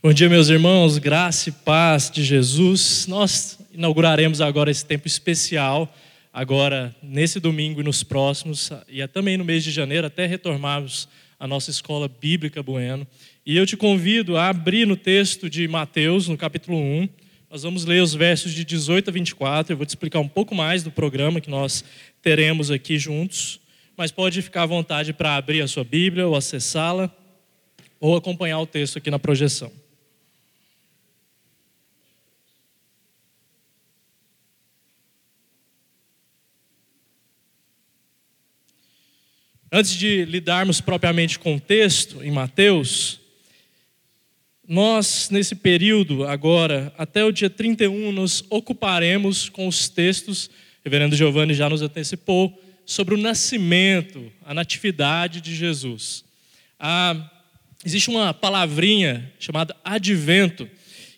Bom dia, meus irmãos, graça e paz de Jesus. Nós inauguraremos agora esse tempo especial, agora nesse domingo e nos próximos, e também no mês de janeiro, até retornarmos a nossa escola bíblica Bueno. E eu te convido a abrir no texto de Mateus, no capítulo 1. Nós vamos ler os versos de 18 a 24. Eu vou te explicar um pouco mais do programa que nós teremos aqui juntos, mas pode ficar à vontade para abrir a sua Bíblia ou acessá-la ou acompanhar o texto aqui na projeção. Antes de lidarmos propriamente com o texto em Mateus, nós, nesse período agora, até o dia 31, nos ocuparemos com os textos, o reverendo Giovanni já nos antecipou, sobre o nascimento, a natividade de Jesus. Ah, existe uma palavrinha chamada advento,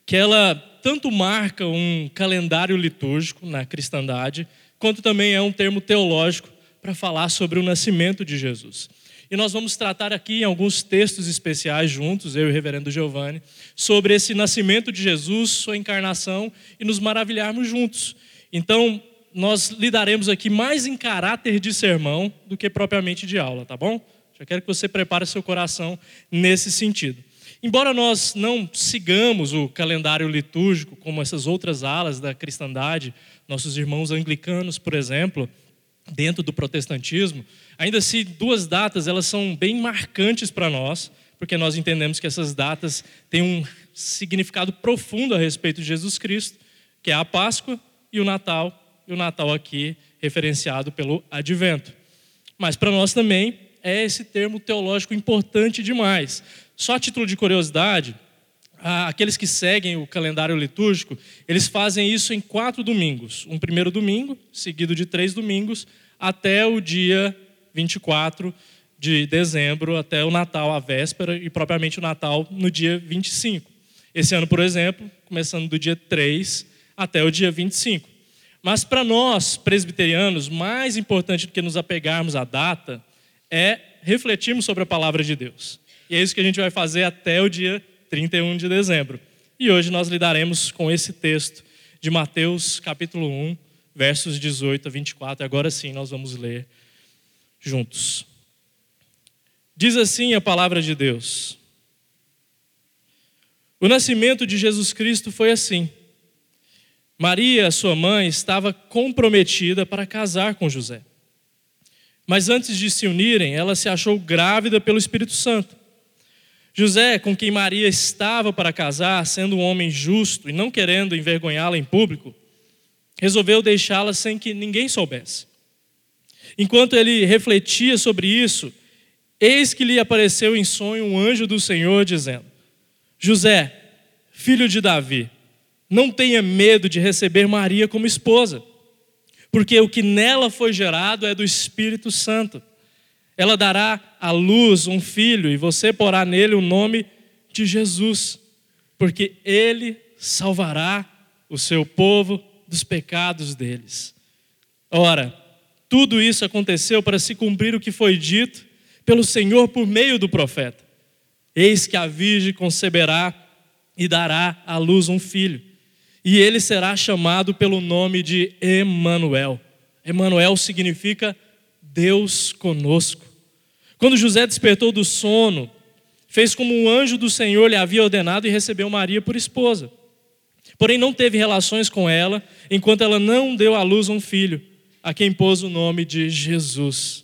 que ela tanto marca um calendário litúrgico na cristandade, quanto também é um termo teológico para falar sobre o nascimento de Jesus. E nós vamos tratar aqui em alguns textos especiais juntos, eu e o reverendo Giovanni, sobre esse nascimento de Jesus, sua encarnação e nos maravilharmos juntos. Então, nós lidaremos aqui mais em caráter de sermão do que propriamente de aula, tá bom? Já quero que você prepare seu coração nesse sentido. Embora nós não sigamos o calendário litúrgico como essas outras alas da cristandade, nossos irmãos anglicanos, por exemplo, dentro do protestantismo, ainda assim duas datas elas são bem marcantes para nós, porque nós entendemos que essas datas têm um significado profundo a respeito de Jesus Cristo, que é a Páscoa e o Natal, e o Natal aqui referenciado pelo Advento. Mas para nós também é esse termo teológico importante demais. Só a título de curiosidade, aqueles que seguem o calendário litúrgico, eles fazem isso em quatro domingos. Um primeiro domingo, seguido de três domingos, até o dia 24 de dezembro, até o Natal, a véspera, e propriamente o Natal no dia 25. Esse ano, por exemplo, começando do dia 3 até o dia 25. Mas para nós, presbiterianos, mais importante do que nos apegarmos à data é refletirmos sobre a palavra de Deus. E é isso que a gente vai fazer até o dia 31 de dezembro. E hoje nós lidaremos com esse texto de Mateus, capítulo 1, versos 18 a 24. Agora sim nós vamos ler juntos. Diz assim a palavra de Deus: O nascimento de Jesus Cristo foi assim. Maria, sua mãe, estava comprometida para casar com José. Mas antes de se unirem, ela se achou grávida pelo Espírito Santo. José, com quem Maria estava para casar, sendo um homem justo e não querendo envergonhá-la em público, resolveu deixá-la sem que ninguém soubesse. Enquanto ele refletia sobre isso, eis que lhe apareceu em sonho um anjo do Senhor dizendo: José, filho de Davi, não tenha medo de receber Maria como esposa, porque o que nela foi gerado é do Espírito Santo. Ela dará à luz um filho e você porá nele o nome de Jesus, porque ele salvará o seu povo dos pecados deles. Ora, tudo isso aconteceu para se cumprir o que foi dito pelo Senhor por meio do profeta. Eis que a virgem conceberá e dará à luz um filho, e ele será chamado pelo nome de Emanuel. Emanuel significa Deus conosco. Quando José despertou do sono, fez como um anjo do Senhor lhe havia ordenado e recebeu Maria por esposa. Porém, não teve relações com ela, enquanto ela não deu à luz um filho, a quem pôs o nome de Jesus.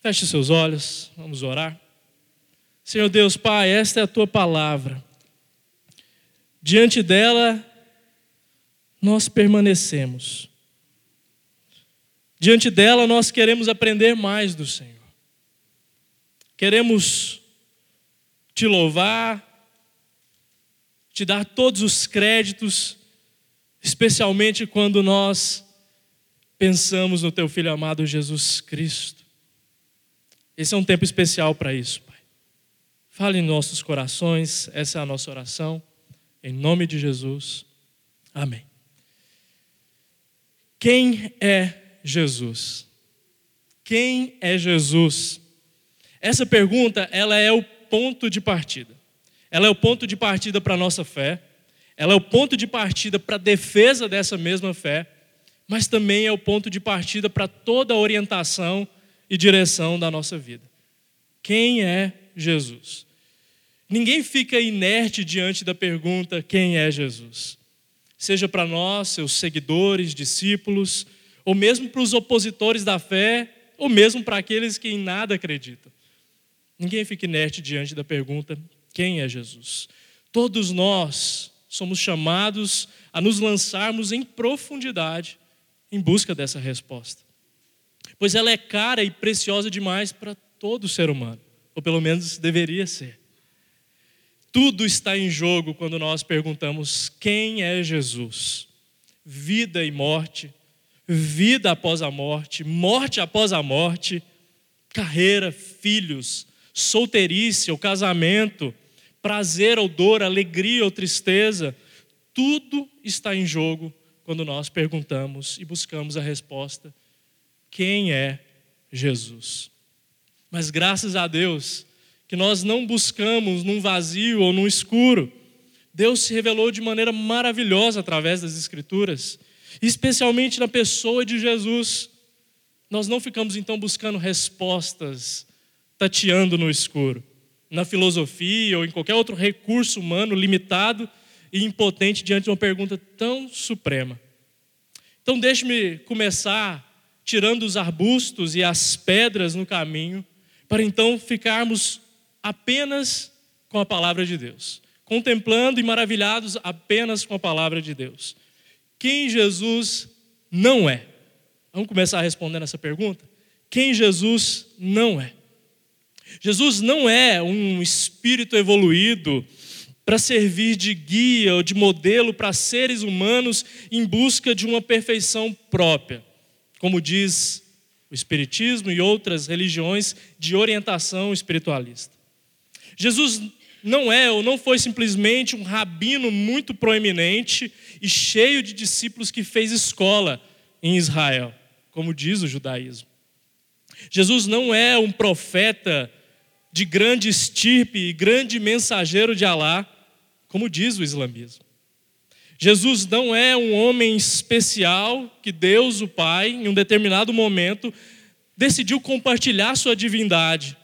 Feche seus olhos, vamos orar. Senhor Deus, Pai, esta é a tua palavra. Diante dela, nós permanecemos. Diante dela, nós queremos aprender mais do Senhor. Queremos te louvar, te dar todos os créditos, especialmente quando nós pensamos no teu filho amado Jesus Cristo. Esse é um tempo especial para isso, Pai. Fale em nossos corações, essa é a nossa oração, em nome de Jesus. Amém. Quem é Jesus? Quem é Jesus? Essa pergunta, ela é o ponto de partida. Ela é o ponto de partida para a nossa fé, ela é o ponto de partida para a defesa dessa mesma fé, mas também é o ponto de partida para toda a orientação e direção da nossa vida. Quem é Jesus? Ninguém fica inerte diante da pergunta: quem é Jesus? Seja para nós, seus seguidores, discípulos, ou mesmo para os opositores da fé, ou mesmo para aqueles que em nada acreditam. Ninguém fica inerte diante da pergunta: quem é Jesus? Todos nós somos chamados a nos lançarmos em profundidade em busca dessa resposta. Pois ela é cara e preciosa demais para todo ser humano, ou pelo menos deveria ser. Tudo está em jogo quando nós perguntamos quem é Jesus. Vida e morte, vida após a morte, morte após a morte, carreira, filhos, solteirice ou casamento, prazer ou dor, alegria ou tristeza, tudo está em jogo quando nós perguntamos e buscamos a resposta: quem é Jesus? Mas graças a Deus, que nós não buscamos num vazio ou num escuro. Deus se revelou de maneira maravilhosa através das Escrituras, especialmente na pessoa de Jesus. Nós não ficamos então buscando respostas, tateando no escuro, na filosofia ou em qualquer outro recurso humano limitado e impotente diante de uma pergunta tão suprema. Então, deixe-me começar tirando os arbustos e as pedras no caminho, para então ficarmos apenas com a palavra de Deus, contemplando e maravilhados apenas com a palavra de Deus. Quem Jesus não é? Vamos começar respondendo essa pergunta? Quem Jesus não é? Jesus não é um espírito evoluído para servir de guia ou de modelo para seres humanos em busca de uma perfeição própria, como diz o Espiritismo e outras religiões de orientação espiritualista. Jesus não é ou não foi simplesmente um rabino muito proeminente e cheio de discípulos que fez escola em Israel, como diz o judaísmo. Jesus não é um profeta de grande estirpe e grande mensageiro de Alá, como diz o islamismo. Jesus não é um homem especial que Deus, o Pai, em um determinado momento, decidiu compartilhar sua divindade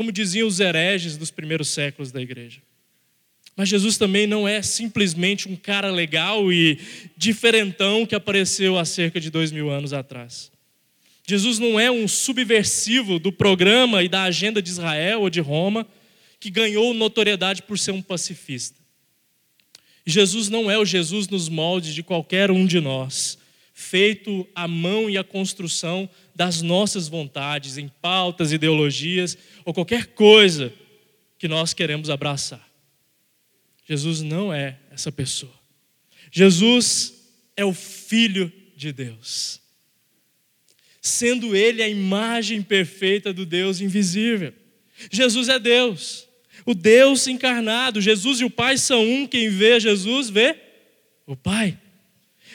como diziam os hereges dos primeiros séculos da igreja. Mas Jesus também não é simplesmente um cara legal e diferentão que apareceu há cerca de dois mil anos atrás. Jesus não é um subversivo do programa e da agenda de Israel ou de Roma que ganhou notoriedade por ser um pacifista. Jesus não é o Jesus nos moldes de qualquer um de nós, feito à mão e à construção das nossas vontades, em pautas, ideologias ou qualquer coisa que nós queremos abraçar. Jesus não é essa pessoa. Jesus é o Filho de Deus, sendo Ele a imagem perfeita do Deus invisível. Jesus é Deus, o Deus encarnado. Jesus e o Pai são um. Quem vê Jesus vê o Pai.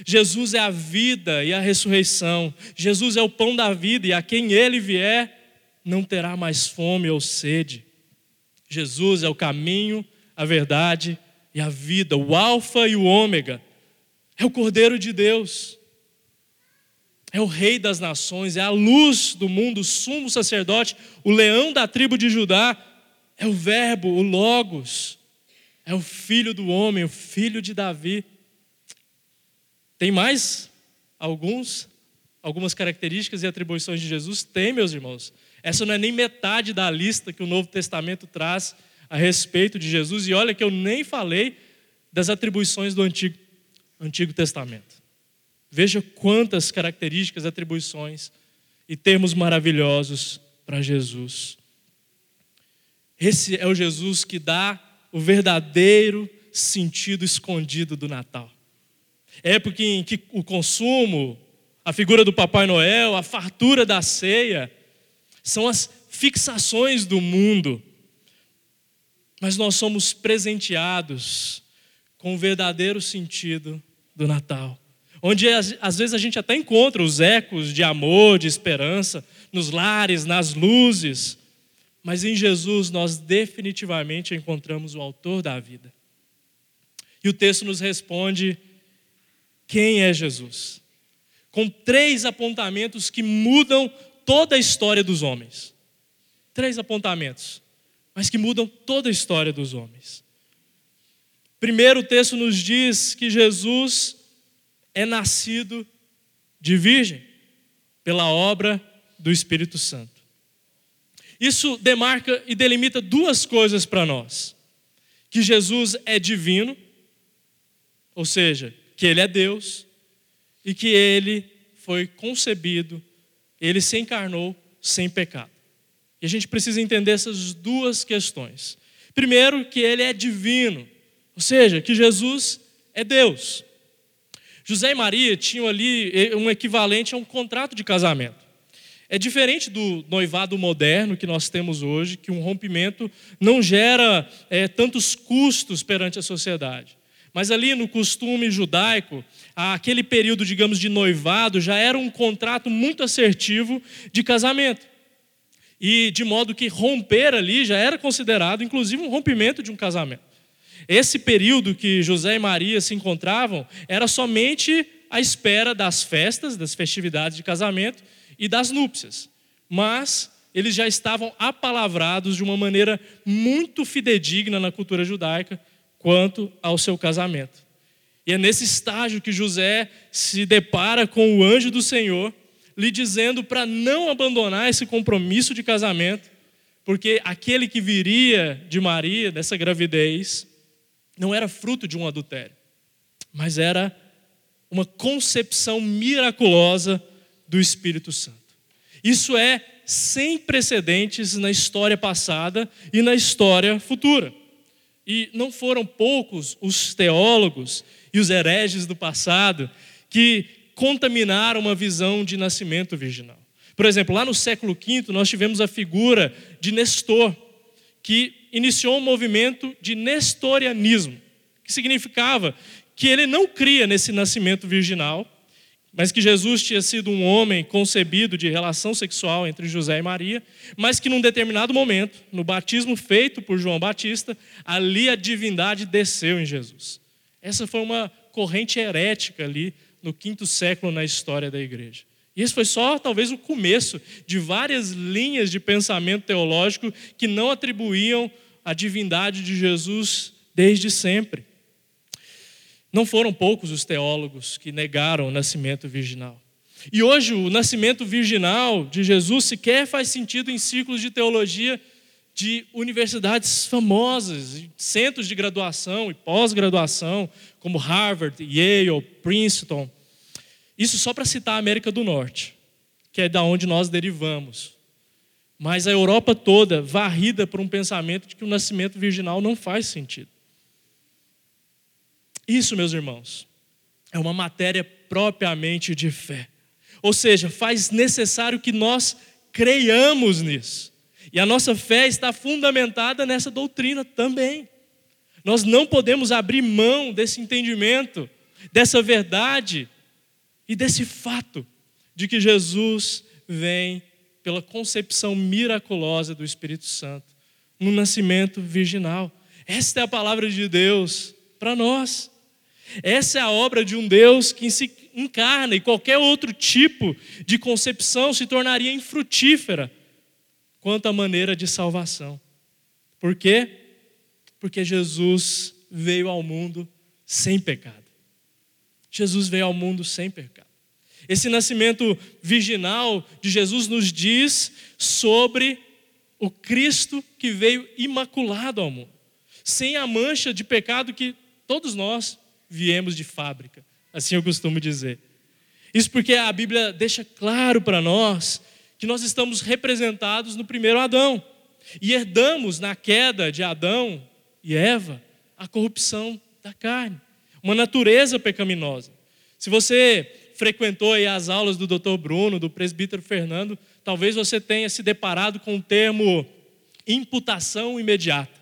Jesus é a vida e a ressurreição. Jesus é o pão da vida e a quem ele vier não terá mais fome ou sede. Jesus é o caminho, a verdade e a vida, o Alfa e o Ômega. É o Cordeiro de Deus. É o Rei das nações, é a luz do mundo, o sumo sacerdote, o leão da tribo de Judá. É o Verbo, o Logos. É o Filho do homem, o Filho de Davi. Tem mais alguns, algumas características e atribuições de Jesus? Tem, meus irmãos. Essa não é nem metade da lista que o Novo Testamento traz a respeito de Jesus. E olha que eu nem falei das atribuições do Antigo, Antigo Testamento. Veja quantas características, atribuições e termos maravilhosos para Jesus. Esse é o Jesus que dá o verdadeiro sentido escondido do Natal época em que o consumo, a figura do Papai Noel, a fartura da ceia, são as fixações do mundo. Mas nós somos presenteados com o verdadeiro sentido do Natal. Onde às vezes a gente até encontra os ecos de amor, de esperança, nos lares, nas luzes, mas em Jesus nós definitivamente encontramos o autor da vida. E o texto nos responde: quem é Jesus? Com três apontamentos que mudam toda a história dos homens. Três apontamentos, mas que mudam toda a história dos homens. Primeiro, o texto nos diz que Jesus é nascido de virgem pela obra do Espírito Santo. Isso demarca e delimita duas coisas para nós: que Jesus é divino, ou seja, que ele é Deus, e que ele foi concebido, ele se encarnou sem pecado. E a gente precisa entender essas duas questões. Primeiro, que ele é divino, ou seja, que Jesus é Deus. José e Maria tinham ali eh, um equivalente a um contrato de casamento. É diferente do noivado moderno que nós temos hoje, que um rompimento não gera é, tantos custos perante a sociedade. Mas ali no costume judaico, aquele período, digamos, de noivado já era um contrato muito assertivo de casamento. E de modo que romper ali já era considerado, inclusive, um rompimento de um casamento. Esse período que José e Maria se encontravam era somente a espera das festas, das festividades de casamento e das núpcias. Mas eles já estavam apalavrados de uma maneira muito fidedigna na cultura judaica quanto ao seu casamento. E é nesse estágio que José se depara com o anjo do Senhor, lhe dizendo para não abandonar esse compromisso de casamento, porque aquele que viria de Maria, dessa gravidez, não era fruto de um adultério, mas era uma concepção miraculosa do Espírito Santo. Isso é sem precedentes na história passada e na história futura. E não foram poucos os teólogos e os hereges do passado que contaminaram uma visão de nascimento virginal. Por exemplo, lá no século V, nós tivemos a figura de Nestor, que iniciou um movimento de nestorianismo, que significava que ele não cria nesse nascimento virginal, mas que Jesus tinha sido um homem concebido de relação sexual entre José e Maria, mas que num determinado momento, no batismo feito por João Batista, ali a divindade desceu em Jesus. Essa foi uma corrente herética ali no quinto século na história da igreja. E esse foi só talvez o começo de várias linhas de pensamento teológico que não atribuíam a divindade de Jesus desde sempre. Não foram poucos os teólogos que negaram o nascimento virginal. E hoje o nascimento virginal de Jesus sequer faz sentido em ciclos de teologia de universidades famosas, centros de graduação e pós-graduação, como Harvard, Yale, Princeton. Isso só para citar a América do Norte, que é da onde nós derivamos. Mas a Europa toda varrida por um pensamento de que o nascimento virginal não faz sentido. Isso, meus irmãos, é uma matéria propriamente de fé. Ou seja, faz necessário que nós creiamos nisso. E a nossa fé está fundamentada nessa doutrina também. Nós não podemos abrir mão desse entendimento, dessa verdade e desse fato de que Jesus vem pela concepção miraculosa do Espírito Santo, no nascimento virginal. Esta é a palavra de Deus para nós. Essa é a obra de um Deus que se encarna e qualquer outro tipo de concepção se tornaria infrutífera quanto à maneira de salvação. Por quê? Porque Jesus veio ao mundo sem pecado. Jesus veio ao mundo sem pecado. Esse nascimento virginal de Jesus nos diz sobre o Cristo que veio imaculado ao mundo, sem a mancha de pecado que todos nós viemos de fábrica, assim eu costumo dizer. Isso porque a Bíblia deixa claro para nós que nós estamos representados no primeiro Adão e herdamos na queda de Adão e Eva a corrupção da carne, uma natureza pecaminosa. Se você frequentou as aulas do Dr. Bruno, do presbítero Fernando, talvez você tenha se deparado com o termo imputação imediata,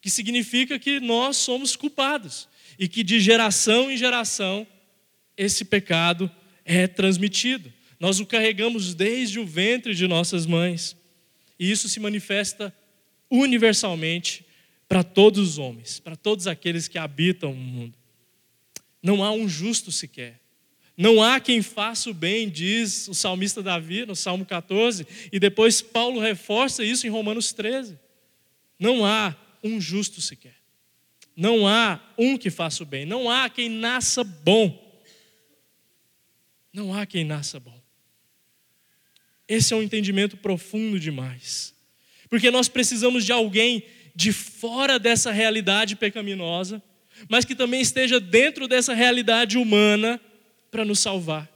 que significa que nós somos culpados e que de geração em geração esse pecado é transmitido. Nós o carregamos desde o ventre de nossas mães. E isso se manifesta universalmente para todos os homens, para todos aqueles que habitam o mundo. Não há um justo sequer. Não há quem faça o bem, diz o salmista Davi no Salmo 14, e depois Paulo reforça isso em Romanos 13. Não há um justo sequer. Não há um que faça o bem. Não há quem nasça bom. Não há quem nasça bom. Esse é um entendimento profundo demais. Porque nós precisamos de alguém de fora dessa realidade pecaminosa, mas que também esteja dentro dessa realidade humana para nos salvar.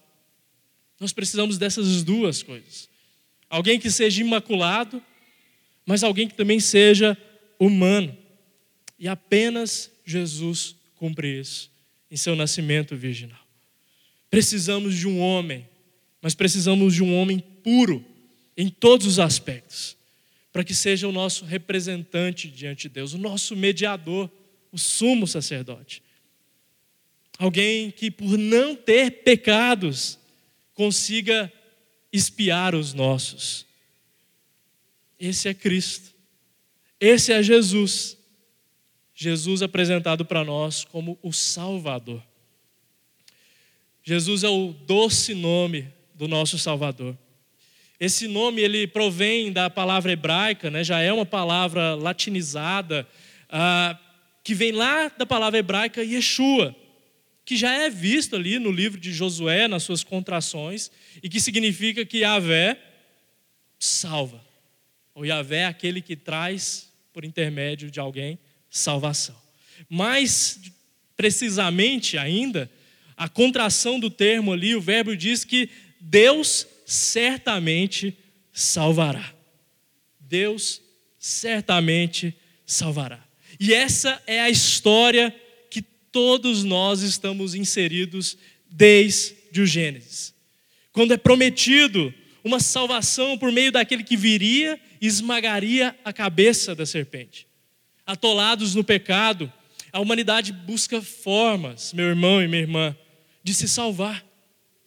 Nós precisamos dessas duas coisas. Alguém que seja imaculado, mas alguém que também seja humano. E apenas Jesus cumpre isso em seu nascimento virginal. Precisamos de um homem, mas precisamos de um homem puro em todos os aspectos, para que seja o nosso representante diante de Deus, o nosso mediador, o sumo sacerdote. Alguém que, por não ter pecados, consiga espiar os nossos. Esse é Cristo. Esse é Jesus. Jesus apresentado para nós como o Salvador. Jesus é o doce nome do nosso Salvador. Esse nome ele provém da palavra hebraica, né? já é uma palavra latinizada, ah, que vem lá da palavra hebraica Yeshua, que já é visto ali no livro de Josué, nas suas contrações, e que significa que Yahvé salva. O Yahvé é aquele que traz, por intermédio de alguém, salvação. Mais precisamente ainda, a contração do termo ali, o verbo diz que Deus certamente salvará. Deus certamente salvará. E essa é a história todos nós estamos inseridos desde o Gênesis. Quando é prometido uma salvação por meio daquele que viria e esmagaria a cabeça da serpente. Atolados no pecado, a humanidade busca formas, meu irmão e minha irmã, de se salvar.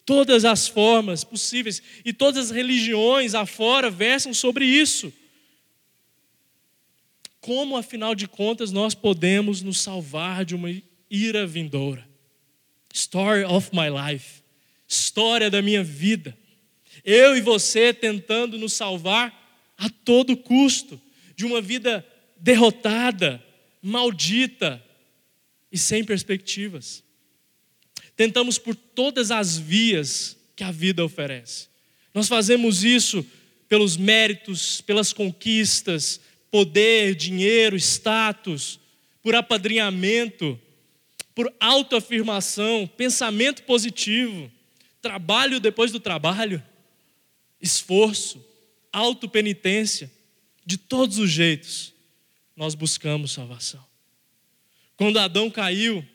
Todas as formas possíveis e todas as religiões afora versam sobre isso. Como, afinal de contas, nós podemos nos salvar de uma ira vindoura? Story of my life. História da minha vida. Eu e você tentando nos salvar a todo custo de uma vida derrotada, maldita e sem perspectivas. Tentamos por todas as vias que a vida oferece. Nós fazemos isso pelos méritos, pelas conquistas, poder, dinheiro, status, por apadrinhamento, por autoafirmação, pensamento positivo, trabalho depois do trabalho, esforço, autopenitência, de todos os jeitos, nós buscamos salvação. Quando Adão caiu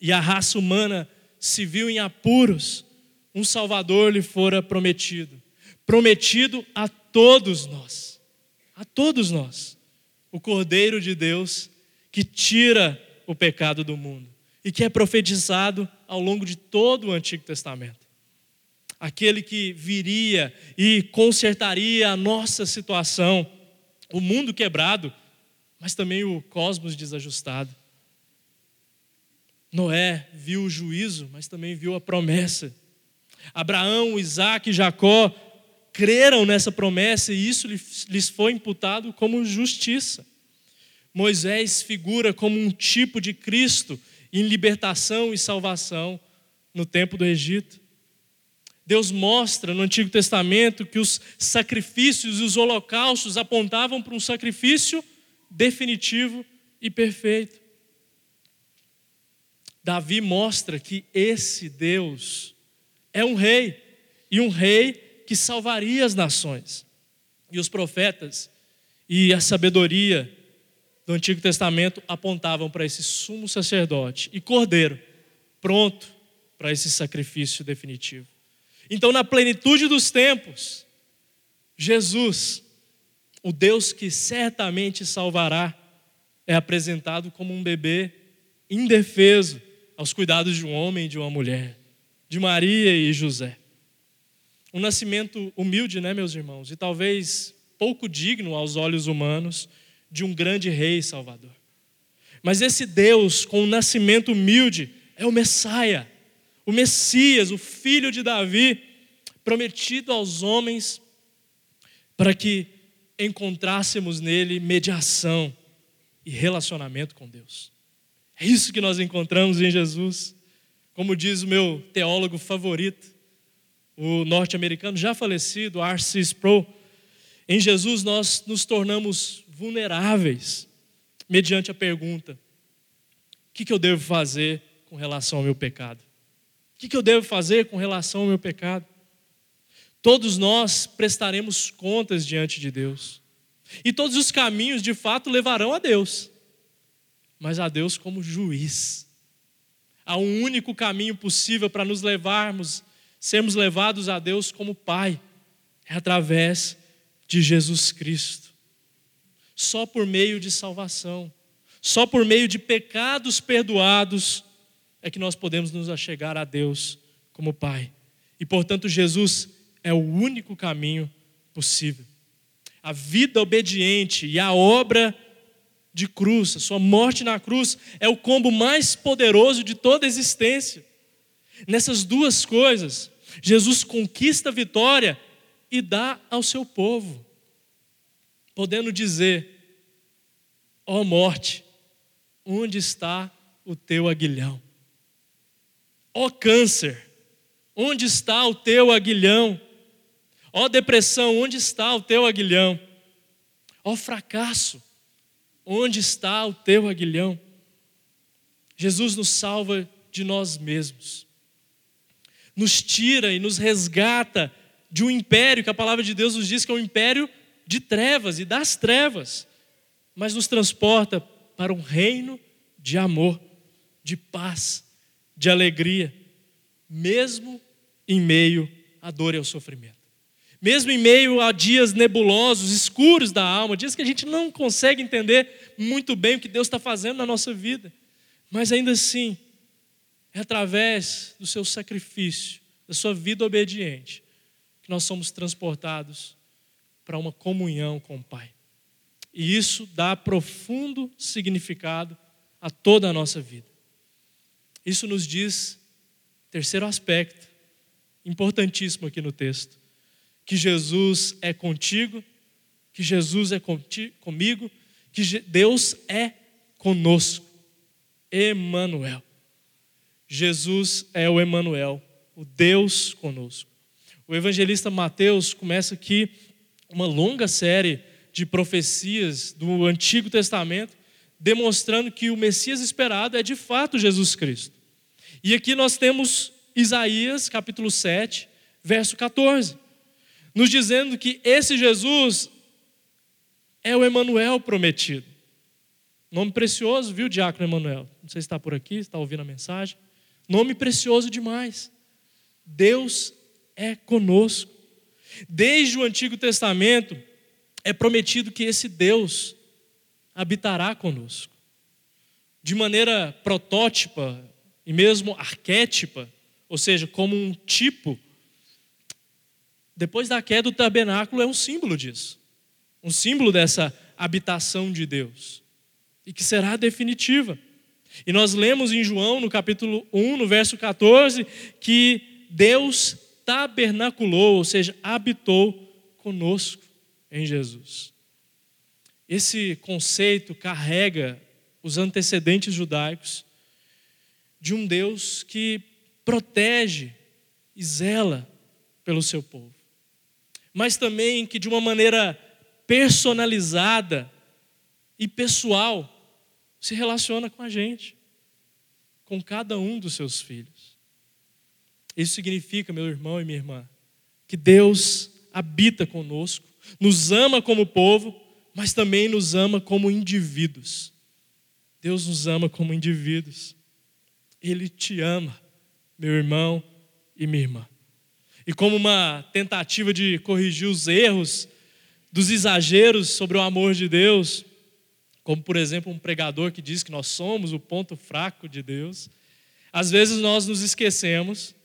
e a raça humana se viu em apuros, um Salvador lhe fora prometido. Prometido a todos nós. A todos nós. O Cordeiro de Deus que tira o pecado do mundo e que é profetizado ao longo de todo o Antigo Testamento. Aquele que viria e consertaria a nossa situação, o mundo quebrado, mas também o cosmos desajustado. Noé viu o juízo, mas também viu a promessa. Abraão, Isaac e Jacó creram nessa promessa e isso lhes foi imputado como justiça. Moisés figura como um tipo de Cristo em libertação e salvação no tempo do Egito. Deus mostra no Antigo Testamento que os sacrifícios e os holocaustos apontavam para um sacrifício definitivo e perfeito. Davi mostra que esse Deus é um rei, e um rei que salvaria as nações. E os profetas e a sabedoria do Antigo Testamento apontavam para esse sumo sacerdote e cordeiro, pronto para esse sacrifício definitivo. Então, na plenitude dos tempos, Jesus, o Deus que certamente salvará, é apresentado como um bebê indefeso, aos cuidados de um homem e de uma mulher, de Maria e José. Um nascimento humilde, né, meus irmãos? E talvez pouco digno aos olhos humanos de um grande rei salvador. Mas esse Deus, com um nascimento humilde, é o Messias, o Messias, o filho de Davi, prometido aos homens para que encontrássemos nele mediação e relacionamento com Deus. É isso que nós encontramos em Jesus. Como diz o meu teólogo favorito, o norte-americano já falecido, R.C. Sproul, em Jesus nós nos tornamos vulneráveis mediante a pergunta: o que, que eu devo fazer com relação ao meu pecado? O que, que eu devo fazer com relação ao meu pecado? Todos nós prestaremos contas diante de Deus. E todos os caminhos, de fato, levarão a Deus. Mas a Deus como juiz. Há um único caminho possível para nos levarmos, sermos levados a Deus como Pai. É através de Jesus Cristo. Só por meio de salvação, só por meio de pecados perdoados, é que nós podemos nos achegar a Deus como Pai. E portanto, Jesus é o único caminho possível. A vida obediente e a obra de cruz, a sua morte na cruz, é o combo mais poderoso de toda a existência. Nessas duas coisas, Jesus conquista a vitória e dá ao seu povo, podendo dizer: Ó oh morte, onde está o teu aguilhão? Ó oh câncer, onde está o teu aguilhão? Ó oh depressão, onde está o teu aguilhão? Ó fracasso, onde está o teu aguilhão? Jesus nos salva de nós mesmos, nos tira e nos resgata de um império que a palavra de Deus nos diz que é um império de trevas e das trevas, mas nos transporta para um reino de amor, de paz, de alegria, mesmo em meio à dor e ao sofrimento. Mesmo em meio a dias nebulosos, escuros da alma, dias que a gente não consegue entender muito bem o que Deus está fazendo na nossa vida, mas ainda assim, é através do seu sacrifício, da sua vida obediente, que nós somos transportados para uma comunhão com o Pai. E isso dá profundo significado a toda a nossa vida. Isso nos diz, terceiro aspecto, importantíssimo aqui no texto, que Jesus é contigo, que Jesus é comigo, que Deus é conosco. Emanuel. Jesus é o Emanuel, o Deus conosco. O evangelista Mateus começa aqui uma longa série de profecias do Antigo Testamento, demonstrando que o Messias esperado é de fato Jesus Cristo. E aqui nós temos Isaías, capítulo 7, verso 14, nos dizendo que esse Jesus é o Emanuel prometido. Nome precioso, viu, Diácono Emanuel? Não sei se está por aqui, está ouvindo a mensagem. Nome precioso demais. Deus é conosco. Desde o Antigo Testamento é prometido que esse Deus habitará conosco. De maneira protótipa e mesmo arquétipa, ou seja, como um tipo. Depois da queda, o tabernáculo é um símbolo disso. Um símbolo dessa habitação de Deus. E que será definitiva. E nós lemos em João, no capítulo 1, no verso 14, que Deus tabernaculou, ou seja, habitou conosco em Jesus. Esse conceito carrega os antecedentes judaicos de um Deus que protege e zela pelo seu povo, mas também que de uma maneira personalizada e pessoal se relaciona com a gente, com cada um dos seus filhos. Isso significa, meu irmão e minha irmã, que Deus habita conosco, nos ama como povo, mas também nos ama como indivíduos. Deus nos ama como indivíduos. Ele te ama, meu irmão e minha irmã. E como uma tentativa de corrigir os erros dos exageros sobre o amor de Deus, como por exemplo um pregador que diz que nós somos o ponto fraco de Deus, às vezes nós nos esquecemos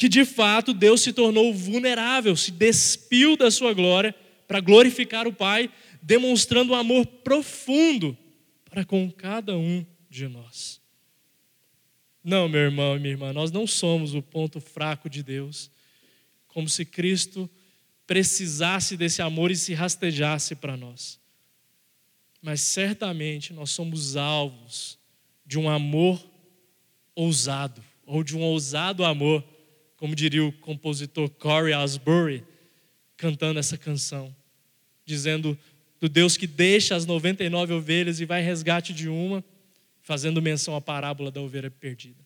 que de fato Deus se tornou vulnerável, se despiu da sua glória para glorificar o Pai, demonstrando um amor profundo para com cada um de nós. Não, meu irmão e minha irmã, nós não somos o ponto fraco de Deus, como se Cristo precisasse desse amor e se rastejasse para nós. Mas certamente nós somos alvos de um amor ousado, ou de um ousado amor, como diria o compositor Corey Asbury, cantando essa canção, dizendo do Deus que deixa as 99 ovelhas e vai resgate de uma, fazendo menção à parábola da ovelha perdida.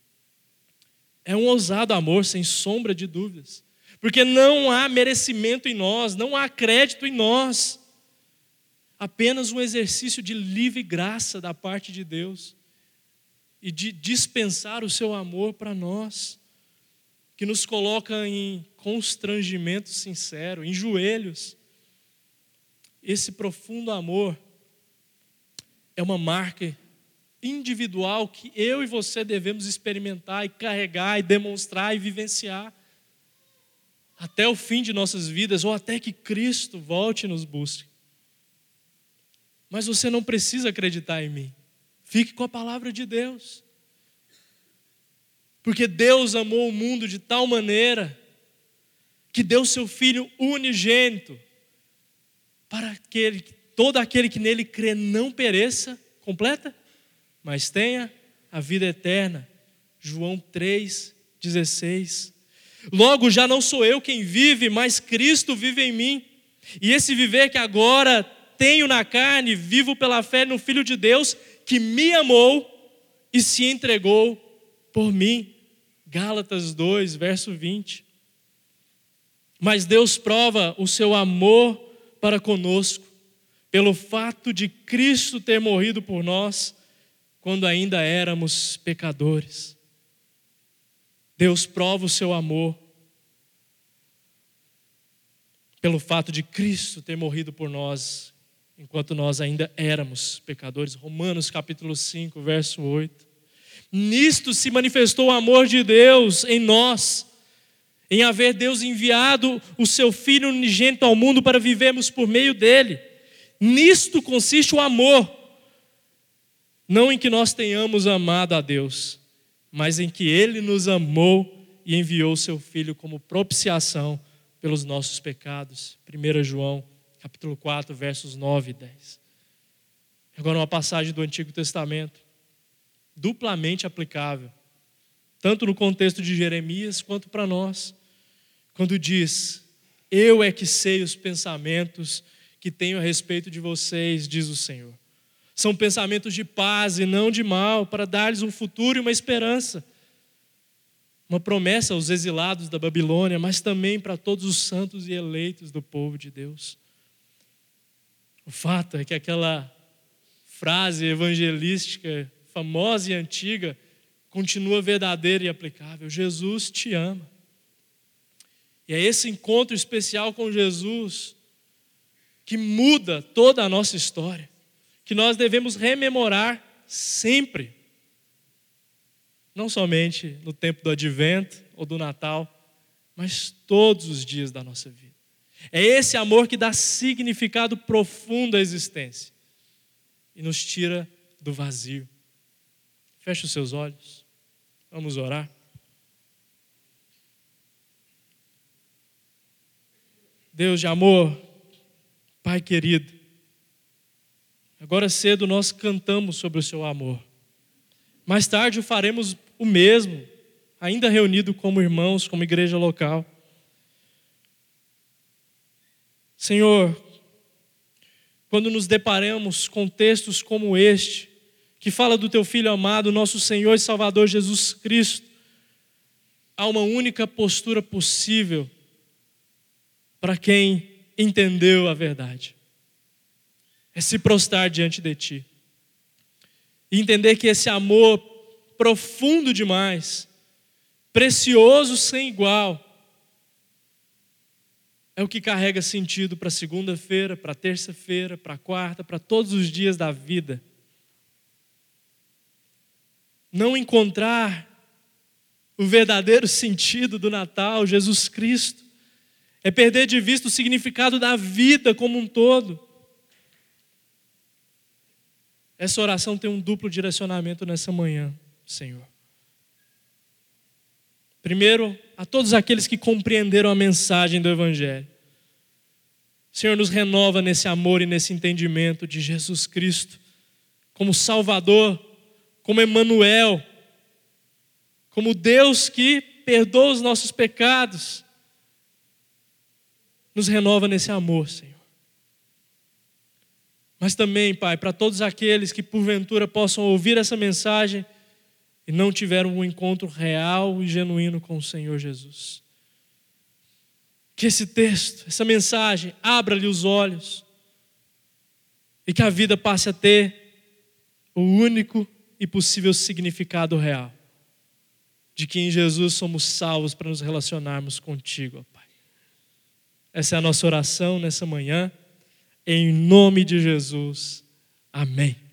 É um ousado amor, sem sombra de dúvidas, porque não há merecimento em nós, não há crédito em nós, apenas um exercício de livre graça da parte de Deus e de dispensar o seu amor para nós, que nos coloca em constrangimento sincero, em joelhos. Esse profundo amor é uma marca individual que eu e você devemos experimentar e carregar e demonstrar e vivenciar até o fim de nossas vidas ou até que Cristo volte e nos busque. Mas você não precisa acreditar em mim. Fique com a palavra de Deus. Porque Deus amou o mundo de tal maneira que deu seu Filho unigênito para aquele, todo aquele que nele crê não pereça, completa, mas tenha a vida eterna. João 3,16. Logo, já não sou eu quem vive, mas Cristo vive em mim. E esse viver que agora tenho na carne, vivo pela fé no Filho de Deus que me amou e se entregou por mim. Gálatas 2, verso 20. Mas Deus prova o seu amor para conosco, pelo fato de Cristo ter morrido por nós quando ainda éramos pecadores. Deus prova o seu amor pelo fato de Cristo ter morrido por nós enquanto nós ainda éramos pecadores. Romanos capítulo 5, verso 8. Nisto se manifestou o amor de Deus em nós, em haver Deus enviado o seu Filho unigênito ao mundo para vivermos por meio dele. Nisto consiste o amor, não em que nós tenhamos amado a Deus, mas em que ele nos amou e enviou o seu Filho como propiciação pelos nossos pecados. 1 João capítulo 4, versos 9 e 10. Agora, uma passagem do Antigo Testamento, duplamente aplicável, tanto no contexto de Jeremias quanto para nós, quando diz: Eu é que sei os pensamentos que tenho a respeito de vocês, diz o Senhor. São pensamentos de paz e não de mal, para dar-lhes um futuro e uma esperança. Uma promessa aos exilados da Babilônia, mas também para todos os santos e eleitos do povo de Deus. O fato é que aquela frase evangelística famosa e antiga continua verdadeira e aplicável. Jesus te ama. E é esse encontro especial com Jesus que muda toda a nossa história, que nós devemos rememorar sempre. Não somente no tempo do advento ou do Natal, mas todos os dias da nossa vida. É esse amor que dá significado profundo à existência e nos tira do vazio. Feche os seus olhos. Vamos orar. Deus de amor, Pai querido, agora cedo nós cantamos sobre o seu amor. Mais tarde faremos o mesmo, ainda reunido como irmãos, como igreja local. Senhor, quando nos deparamos com textos como este, que fala do teu filho amado, nosso Senhor e Salvador Jesus Cristo, há uma única postura possível para quem entendeu a verdade. É se prostrar diante de ti. E entender que esse amor profundo demais, precioso sem igual, é o que carrega sentido para segunda-feira, para terça-feira, para quarta, para todos os dias da vida. Não encontrar o verdadeiro sentido do Natal, Jesus Cristo, é perder de vista o significado da vida como um todo. Essa oração tem um duplo direcionamento nessa manhã, Senhor. Primeiro, a todos aqueles que compreenderam a mensagem do Evangelho. Senhor, nos renova nesse amor e nesse entendimento de Jesus Cristo como Salvador, como Emanuel, como Deus que perdoa os nossos pecados. Nos renova nesse amor, Senhor. Mas também, Pai, para todos aqueles que porventura possam ouvir essa mensagem e não tiveram um encontro real e genuíno com o Senhor Jesus. Que esse texto, essa mensagem, abra-lhe os olhos e que a vida passe a ter o único e possível significado real de que em Jesus somos salvos para nos relacionarmos contigo, Pai. Essa é a nossa oração nessa manhã, em nome de Jesus. Amém.